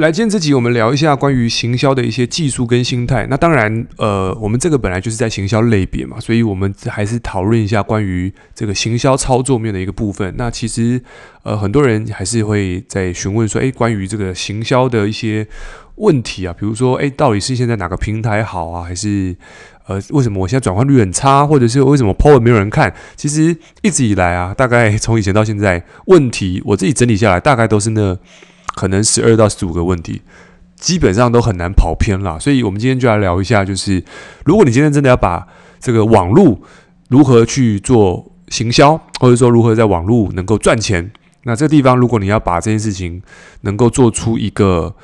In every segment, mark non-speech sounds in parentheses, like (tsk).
来，今天这集我们聊一下关于行销的一些技术跟心态。那当然，呃，我们这个本来就是在行销类别嘛，所以我们还是讨论一下关于这个行销操作面的一个部分。那其实，呃，很多人还是会在询问说，诶，关于这个行销的一些问题啊，比如说，诶，到底是现在哪个平台好啊，还是呃，为什么我现在转换率很差，或者是为什么 PO 文没有人看？其实一直以来啊，大概从以前到现在，问题我自己整理下来，大概都是那。可能十二到十五个问题，基本上都很难跑偏了。所以，我们今天就来聊一下，就是如果你今天真的要把这个网络如何去做行销，或者说如何在网络能够赚钱，那这个地方如果你要把这件事情能够做出一个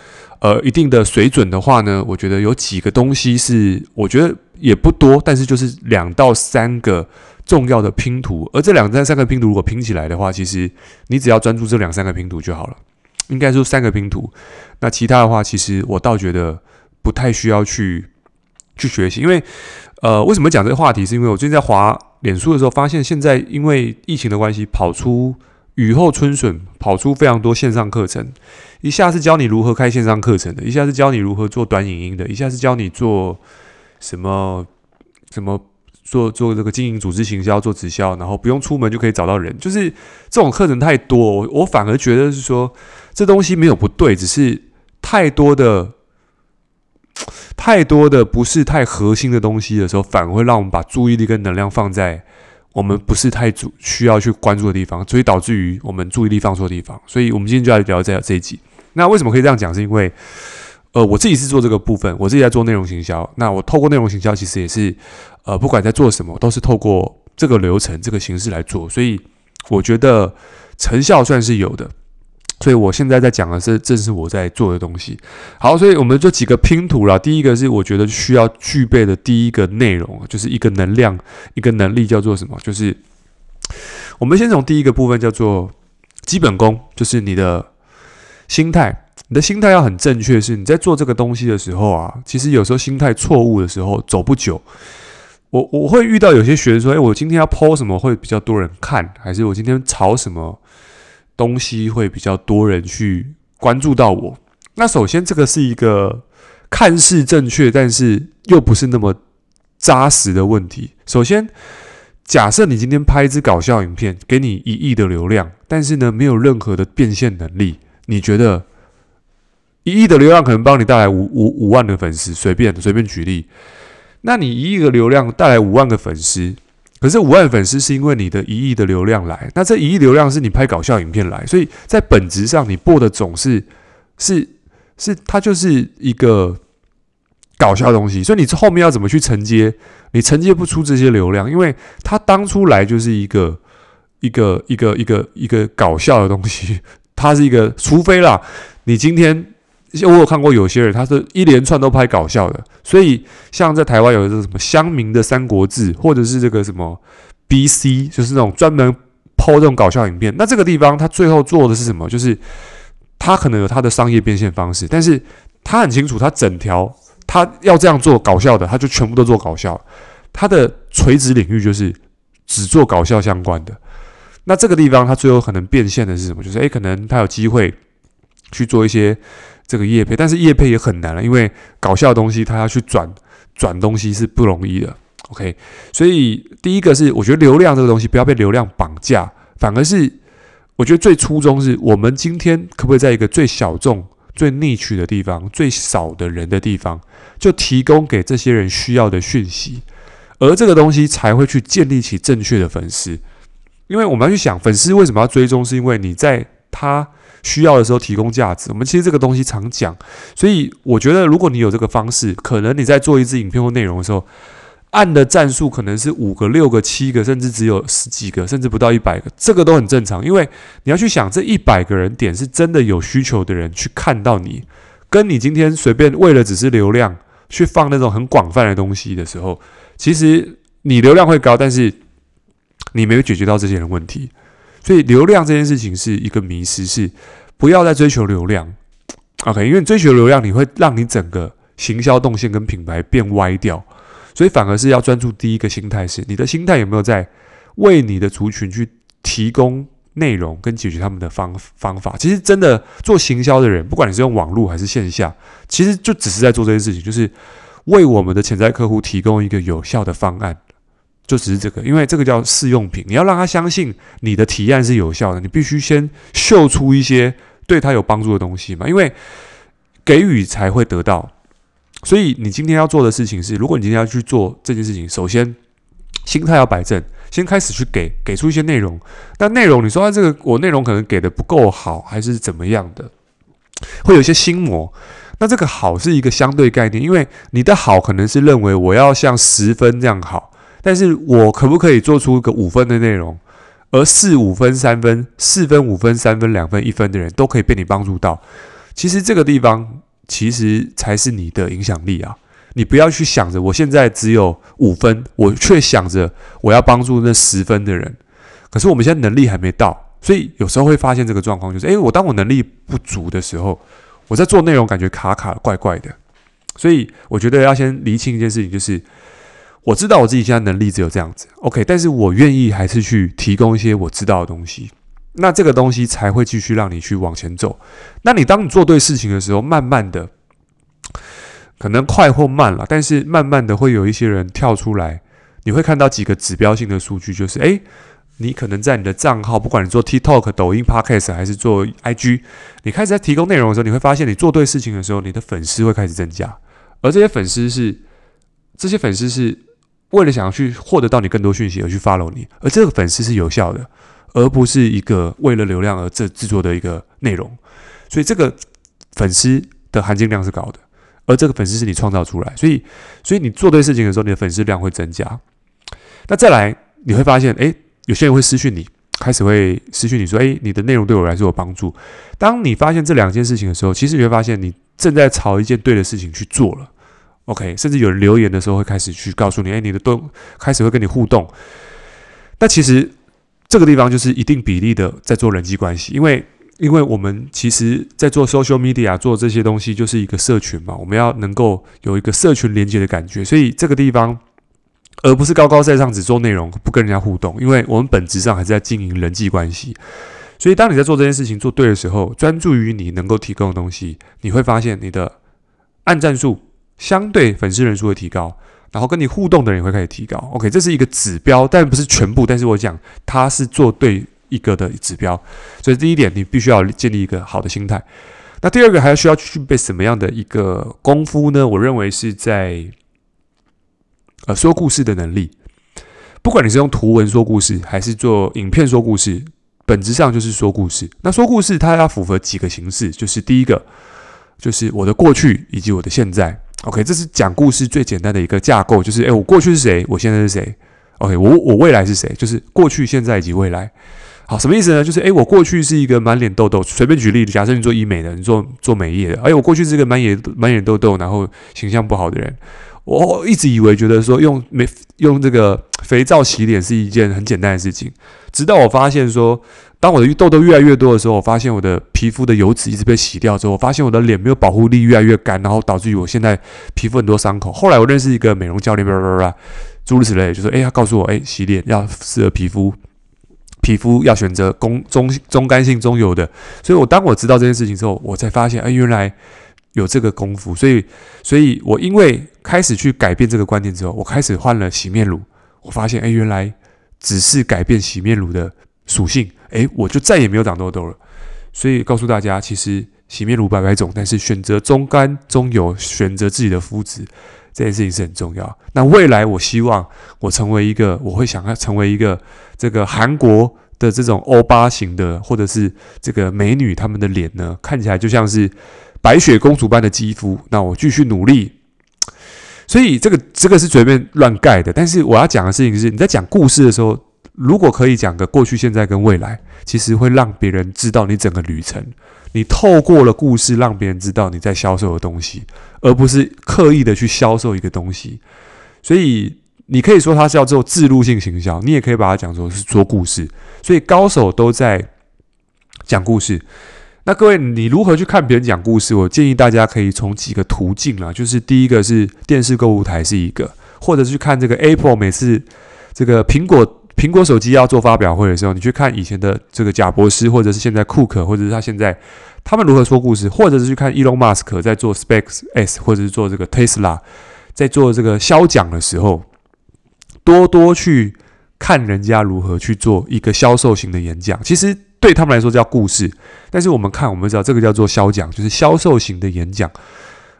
呃一定的水准的话呢，我觉得有几个东西是我觉得也不多，但是就是两到三个重要的拼图。而这两到三个拼图如果拼起来的话，其实你只要专注这两三个拼图就好了。应该说三个拼图，那其他的话，其实我倒觉得不太需要去去学习，因为呃，为什么讲这个话题？是因为我最近在滑脸书的时候，发现现在因为疫情的关系，跑出雨后春笋，跑出非常多线上课程，一下是教你如何开线上课程的，一下是教你如何做短影音的，一下是教你做什么什么。做做这个经营组织行销，做直销，然后不用出门就可以找到人，就是这种课程太多，我我反而觉得是说这东西没有不对，只是太多的 (tsk) 太多的不是太核心的东西的时候，反而会让我们把注意力跟能量放在我们不是太主需要去关注的地方，所以导致于我们注意力放错地方。所以我们今天就来聊这这一集。那为什么可以这样讲？是因为。呃，我自己是做这个部分，我自己在做内容行销。那我透过内容行销，其实也是，呃，不管在做什么，都是透过这个流程、这个形式来做。所以我觉得成效算是有的。所以我现在在讲的是，正是我在做的东西。好，所以我们就几个拼图啦。第一个是我觉得需要具备的第一个内容，就是一个能量、一个能力，叫做什么？就是我们先从第一个部分叫做基本功，就是你的心态。你的心态要很正确，是你在做这个东西的时候啊，其实有时候心态错误的时候走不久。我我会遇到有些学生说：“诶，我今天要 po 什么会比较多人看，还是我今天炒什么东西会比较多人去关注到我？”那首先这个是一个看似正确，但是又不是那么扎实的问题。首先，假设你今天拍一支搞笑影片，给你一亿的流量，但是呢，没有任何的变现能力，你觉得？一亿的流量可能帮你带来五五五万的粉丝，随便随便举例。那你一亿的流量带来五万个粉丝，可是五万粉丝是因为你的一亿的流量来，那这一亿流量是你拍搞笑影片来，所以在本质上你播的总是是是它就是一个搞笑东西，所以你后面要怎么去承接？你承接不出这些流量，因为它当初来就是一个一个一个一个一个搞笑的东西，(laughs) 它是一个，除非啦，你今天。我有看过有些人，他是一连串都拍搞笑的，所以像在台湾有一个什么乡民的三国志，或者是这个什么 BC，就是那种专门抛这种搞笑影片。那这个地方他最后做的是什么？就是他可能有他的商业变现方式，但是他很清楚，他整条他要这样做搞笑的，他就全部都做搞笑。他的垂直领域就是只做搞笑相关的。那这个地方他最后可能变现的是什么？就是诶，可能他有机会去做一些。这个业配，但是业配也很难了，因为搞笑的东西它要去转转东西是不容易的。OK，所以第一个是我觉得流量这个东西不要被流量绑架，反而是我觉得最初衷是我们今天可不可以在一个最小众、最逆取的地方、最少的人的地方，就提供给这些人需要的讯息，而这个东西才会去建立起正确的粉丝。因为我们要去想，粉丝为什么要追踪，是因为你在他。需要的时候提供价值，我们其实这个东西常讲，所以我觉得如果你有这个方式，可能你在做一支影片或内容的时候，按的赞数可能是五个、六个、七个，甚至只有十几个，甚至不到一百个，这个都很正常。因为你要去想，这一百个人点是真的有需求的人去看到你，跟你今天随便为了只是流量去放那种很广泛的东西的时候，其实你流量会高，但是你没有解决到这些人问题。所以流量这件事情是一个迷失，是不要再追求流量，OK？因为追求流量，你会让你整个行销动线跟品牌变歪掉，所以反而是要专注第一个心态是，你的心态有没有在为你的族群去提供内容跟解决他们的方方法。其实真的做行销的人，不管你是用网络还是线下，其实就只是在做这件事情，就是为我们的潜在客户提供一个有效的方案，就只是这个。因为这个叫试用品，你要让他相信你的提案是有效的，你必须先秀出一些对他有帮助的东西嘛。因为给予才会得到，所以你今天要做的事情是，如果你今天要去做这件事情，首先心态要摆正。先开始去给给出一些内容，那内容你说他这个我内容可能给的不够好，还是怎么样的，会有一些心魔。那这个好是一个相对概念，因为你的好可能是认为我要像十分这样好，但是我可不可以做出一个五分的内容，而四五分、三分、四分、五分、三分、两分、一分的人都可以被你帮助到。其实这个地方其实才是你的影响力啊。你不要去想着我现在只有五分，我却想着我要帮助那十分的人。可是我们现在能力还没到，所以有时候会发现这个状况，就是诶，我当我能力不足的时候，我在做内容感觉卡卡怪怪的。所以我觉得要先厘清一件事情，就是我知道我自己现在能力只有这样子，OK，但是我愿意还是去提供一些我知道的东西，那这个东西才会继续让你去往前走。那你当你做对事情的时候，慢慢的。可能快或慢了，但是慢慢的会有一些人跳出来，你会看到几个指标性的数据，就是诶，你可能在你的账号，不管你做 TikTok、抖音、Podcast 还是做 IG，你开始在提供内容的时候，你会发现你做对事情的时候，你的粉丝会开始增加，而这些粉丝是这些粉丝是为了想要去获得到你更多讯息而去 follow 你，而这个粉丝是有效的，而不是一个为了流量而制制作的一个内容，所以这个粉丝的含金量是高的。而这个粉丝是你创造出来，所以，所以你做对事情的时候，你的粉丝量会增加。那再来，你会发现，诶，有些人会私讯你，开始会私讯你说，诶，你的内容对我来说有帮助。当你发现这两件事情的时候，其实你会发现你正在朝一件对的事情去做了。OK，甚至有人留言的时候会开始去告诉你，诶，你的都开始会跟你互动。那其实这个地方就是一定比例的在做人际关系，因为。因为我们其实，在做 social media 做这些东西，就是一个社群嘛。我们要能够有一个社群连接的感觉，所以这个地方，而不是高高在上只做内容，不跟人家互动。因为我们本质上还是在经营人际关系。所以，当你在做这件事情做对的时候，专注于你能够提供的东西，你会发现你的按赞数相对粉丝人数会提高，然后跟你互动的人也会开始提高。OK，这是一个指标，但不是全部。但是我讲，它是做对。一个的指标，所以第一点，你必须要建立一个好的心态。那第二个，还要需要具备什么样的一个功夫呢？我认为是在呃说故事的能力。不管你是用图文说故事，还是做影片说故事，本质上就是说故事。那说故事，它要符合几个形式，就是第一个，就是我的过去以及我的现在。OK，这是讲故事最简单的一个架构，就是诶，我过去是谁？我现在是谁？OK，我我未来是谁？就是过去、现在以及未来。好，什么意思呢？就是诶，我过去是一个满脸痘痘，随便举例，假设你做医美的，你做做美业的，诶，我过去是一个满眼满眼痘痘，然后形象不好的人。我一直以为觉得说用美用这个肥皂洗脸是一件很简单的事情，直到我发现说，当我的痘痘越来越多的时候，我发现我的皮肤的油脂一直被洗掉之后，我发现我的脸没有保护力，越来越干，然后导致于我现在皮肤很多伤口。后来我认识一个美容教练，叭叭叭，诸如此类，就说，诶，他告诉我，诶，洗脸要适合皮肤。皮肤要选择中中中干性中油的，所以我当我知道这件事情之后，我才发现，哎，原来有这个功夫。所以，所以我因为开始去改变这个观念之后，我开始换了洗面乳，我发现，哎，原来只是改变洗面乳的属性，哎，我就再也没有长痘痘了。所以告诉大家，其实洗面乳百百种，但是选择中干中油，选择自己的肤质。这件事情是很重要。那未来，我希望我成为一个，我会想要成为一个这个韩国的这种欧巴型的，或者是这个美女，她们的脸呢，看起来就像是白雪公主般的肌肤。那我继续努力。所以这个这个是随便乱盖的。但是我要讲的事情是，你在讲故事的时候，如果可以讲个过去、现在跟未来，其实会让别人知道你整个旅程。你透过了故事，让别人知道你在销售的东西，而不是刻意的去销售一个东西。所以你可以说它是要做置入性行销，你也可以把它讲说是说故事。所以高手都在讲故事。那各位，你如何去看别人讲故事？我建议大家可以从几个途径啊，就是第一个是电视购物台是一个，或者是去看这个 Apple 每次这个苹果。苹果手机要做发表会的时候，你去看以前的这个贾博士，或者是现在库克，或者是他现在他们如何说故事，或者是去看伊隆马斯克在做 SpaceX，或者是做这个 Tesla，在做这个销讲的时候，多多去看人家如何去做一个销售型的演讲。其实对他们来说叫故事，但是我们看，我们知道这个叫做销讲，就是销售型的演讲。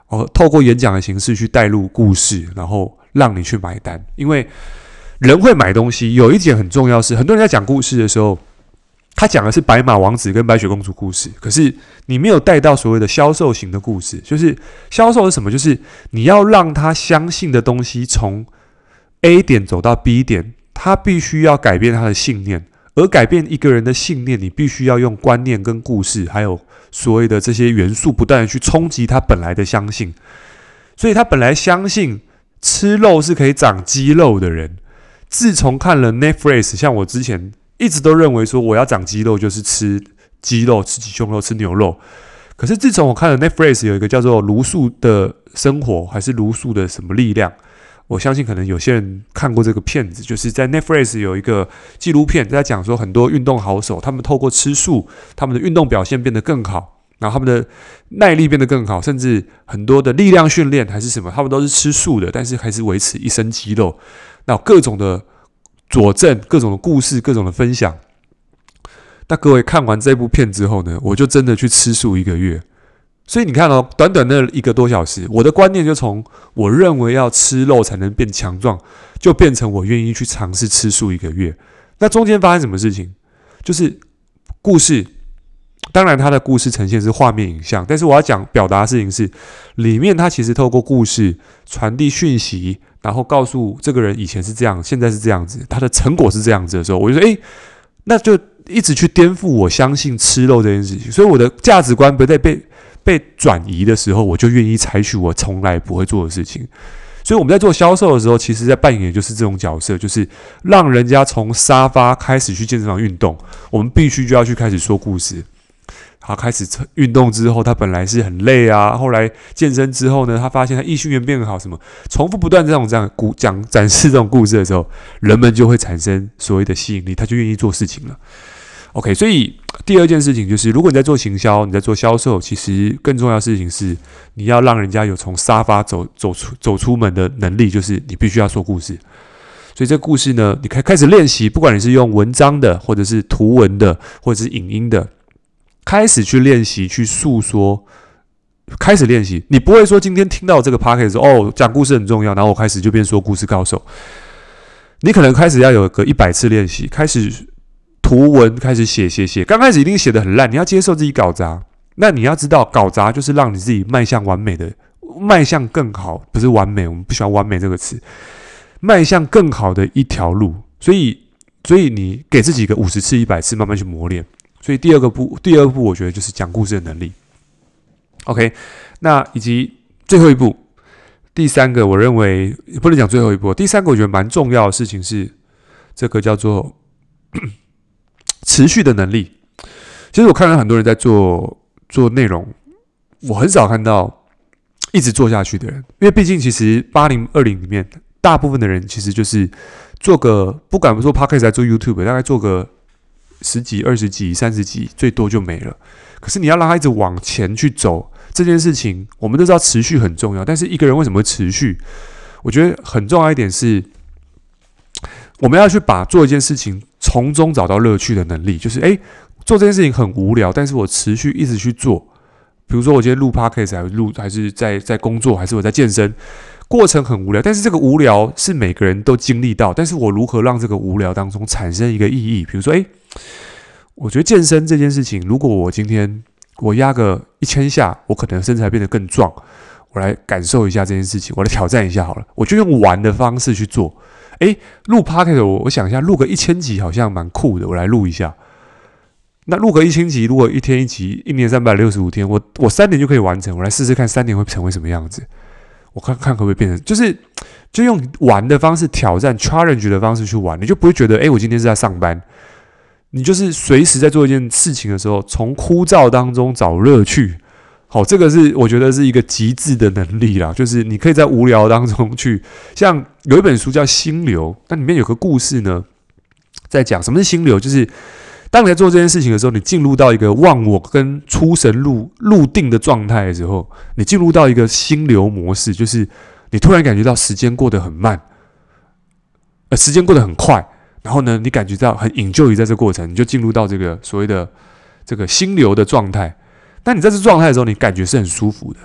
哦，透过演讲的形式去带入故事，然后让你去买单。因为人会买东西，有一点很重要是，很多人在讲故事的时候，他讲的是白马王子跟白雪公主故事，可是你没有带到所谓的销售型的故事。就是销售是什么？就是你要让他相信的东西从 A 点走到 B 点，他必须要改变他的信念。而改变一个人的信念，你必须要用观念跟故事，还有所谓的这些元素，不断的去冲击他本来的相信。所以他本来相信吃肉是可以长肌肉的人，自从看了 Netflix，像我之前一直都认为说，我要长肌肉就是吃鸡肉、吃鸡胸肉、吃牛肉。可是自从我看了 Netflix，有一个叫做茹素的生活，还是茹素的什么力量？我相信可能有些人看过这个片子，就是在 Netflix 有一个纪录片，在讲说很多运动好手，他们透过吃素，他们的运动表现变得更好，然后他们的耐力变得更好，甚至很多的力量训练还是什么，他们都是吃素的，但是还是维持一身肌肉。那各种的佐证，各种的故事，各种的分享。那各位看完这部片之后呢，我就真的去吃素一个月。所以你看哦，短短的一个多小时，我的观念就从我认为要吃肉才能变强壮，就变成我愿意去尝试吃素一个月。那中间发生什么事情？就是故事，当然他的故事呈现是画面影像，但是我要讲表达的事情是，里面他其实透过故事传递讯息，然后告诉这个人以前是这样，现在是这样子，他的成果是这样子的时候，我就说，诶，那就一直去颠覆我相信吃肉这件事情，所以我的价值观不再被。被转移的时候，我就愿意采取我从来不会做的事情。所以我们在做销售的时候，其实在扮演就是这种角色，就是让人家从沙发开始去健身房运动。我们必须就要去开始说故事。他开始运动之后，他本来是很累啊，后来健身之后呢，他发现他异性缘变好，什么重复不断这种这样故讲展示这种故事的时候，人们就会产生所谓的吸引力，他就愿意做事情了。OK，所以第二件事情就是，如果你在做行销，你在做销售，其实更重要的事情是，你要让人家有从沙发走走出走出门的能力，就是你必须要说故事。所以这故事呢，你开开始练习，不管你是用文章的，或者是图文的，或者是影音的，开始去练习去诉说，开始练习。你不会说今天听到这个 podcast 说哦，讲故事很重要，然后我开始就变说故事高手。你可能开始要有个一百次练习，开始。图文开始写写写，刚开始一定写得很烂，你要接受自己搞砸。那你要知道，搞砸就是让你自己迈向完美的，迈向更好，不是完美，我们不喜欢完美这个词，迈向更好的一条路。所以，所以你给自己个五十次、一百次，慢慢去磨练。所以第二个步，第二步，我觉得就是讲故事的能力。OK，那以及最后一步，第三个，我认为不能讲最后一步，第三个我觉得蛮重要的事情是这个叫做。(coughs) 持续的能力，其实我看到很多人在做做内容，我很少看到一直做下去的人，因为毕竟其实八零二零里面，大部分的人其实就是做个不敢不说 Podcast 来做 YouTube，大概做个十几、二十几、三十几，最多就没了。可是你要让他一直往前去走这件事情，我们都知道持续很重要，但是一个人为什么会持续？我觉得很重要一点是，我们要去把做一件事情。从中找到乐趣的能力，就是诶，做这件事情很无聊，但是我持续一直去做。比如说，我今天录 podcast 还录，还是在在工作，还是我在健身，过程很无聊，但是这个无聊是每个人都经历到。但是我如何让这个无聊当中产生一个意义？比如说，诶，我觉得健身这件事情，如果我今天我压个一千下，我可能身材变得更壮。我来感受一下这件事情，我来挑战一下好了，我就用玩的方式去做。诶，录 p o c a s t 我我想一下，录个一千集好像蛮酷的，我来录一下。那录个一千集，如果一天一集，一年三百六十五天，我我三年就可以完成。我来试试看，三年会成为什么样子？我看看可不可以变成，就是就用玩的方式挑战 challenge 的方式去玩，你就不会觉得，诶，我今天是在上班。你就是随时在做一件事情的时候，从枯燥当中找乐趣。好，这个是我觉得是一个极致的能力啦，就是你可以在无聊当中去，像有一本书叫《心流》，那里面有个故事呢，在讲什么是心流，就是当你在做这件事情的时候，你进入到一个忘我跟出神入入定的状态的时候，你进入到一个心流模式，就是你突然感觉到时间过得很慢，呃，时间过得很快，然后呢，你感觉到很引咎于在这过程，你就进入到这个所谓的这个心流的状态。但你在这状态的时候，你感觉是很舒服的。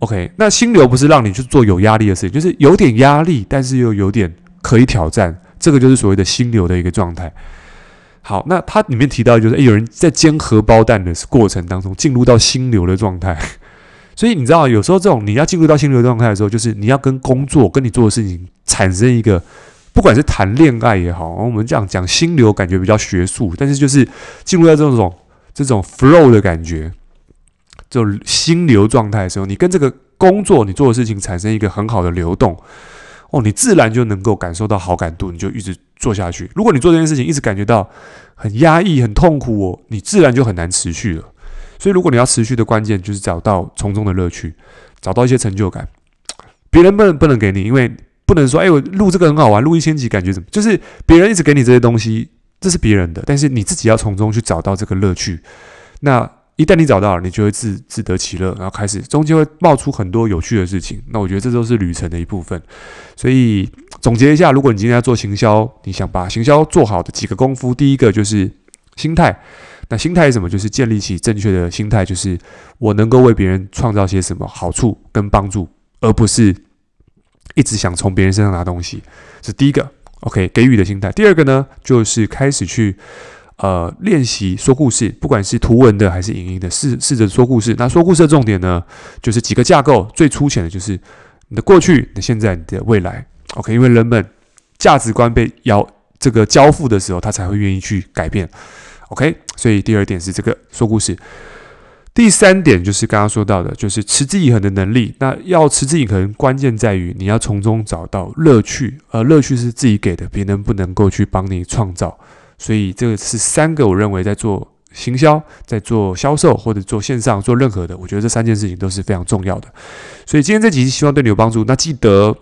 OK，那心流不是让你去做有压力的事情，就是有点压力，但是又有点可以挑战，这个就是所谓的心流的一个状态。好，那它里面提到就是，诶，有人在煎荷包蛋的过程当中进入到心流的状态。(laughs) 所以你知道，有时候这种你要进入到心流状态的时候，就是你要跟工作、跟你做的事情产生一个，不管是谈恋爱也好，我们这样讲心流，感觉比较学术，但是就是进入到这种这种 flow 的感觉。就心流状态的时候，你跟这个工作你做的事情产生一个很好的流动，哦，你自然就能够感受到好感度，你就一直做下去。如果你做这件事情一直感觉到很压抑、很痛苦哦，你自然就很难持续了。所以，如果你要持续的关键就是找到从中的乐趣，找到一些成就感。别人不能不能给你，因为不能说，哎，我录这个很好玩，录一千集感觉怎么？就是别人一直给你这些东西，这是别人的，但是你自己要从中去找到这个乐趣。那。一旦你找到了，你就会自自得其乐，然后开始中间会冒出很多有趣的事情。那我觉得这都是旅程的一部分。所以总结一下，如果你今天要做行销，你想把行销做好的几个功夫，第一个就是心态。那心态是什么？就是建立起正确的心态，就是我能够为别人创造些什么好处跟帮助，而不是一直想从别人身上拿东西。这是第一个，OK，给予的心态。第二个呢，就是开始去。呃，练习说故事，不管是图文的还是影音的，试试着说故事。那说故事的重点呢，就是几个架构，最粗浅的就是你的过去、你现在、你的未来。OK，因为人们价值观被要这个交付的时候，他才会愿意去改变。OK，所以第二点是这个说故事。第三点就是刚刚说到的，就是持之以恒的能力。那要持之以恒，关键在于你要从中找到乐趣，而乐趣是自己给的，别人不能够去帮你创造。所以这个是三个，我认为在做行销、在做销售或者做线上做任何的，我觉得这三件事情都是非常重要的。所以今天这集希望对你有帮助。那记得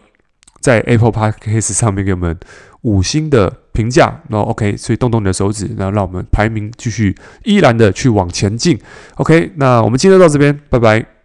在 Apple Podcast 上面给我们五星的评价，那 OK，所以动动你的手指，然后让我们排名继续依然的去往前进。OK，那我们今天到这边，拜拜。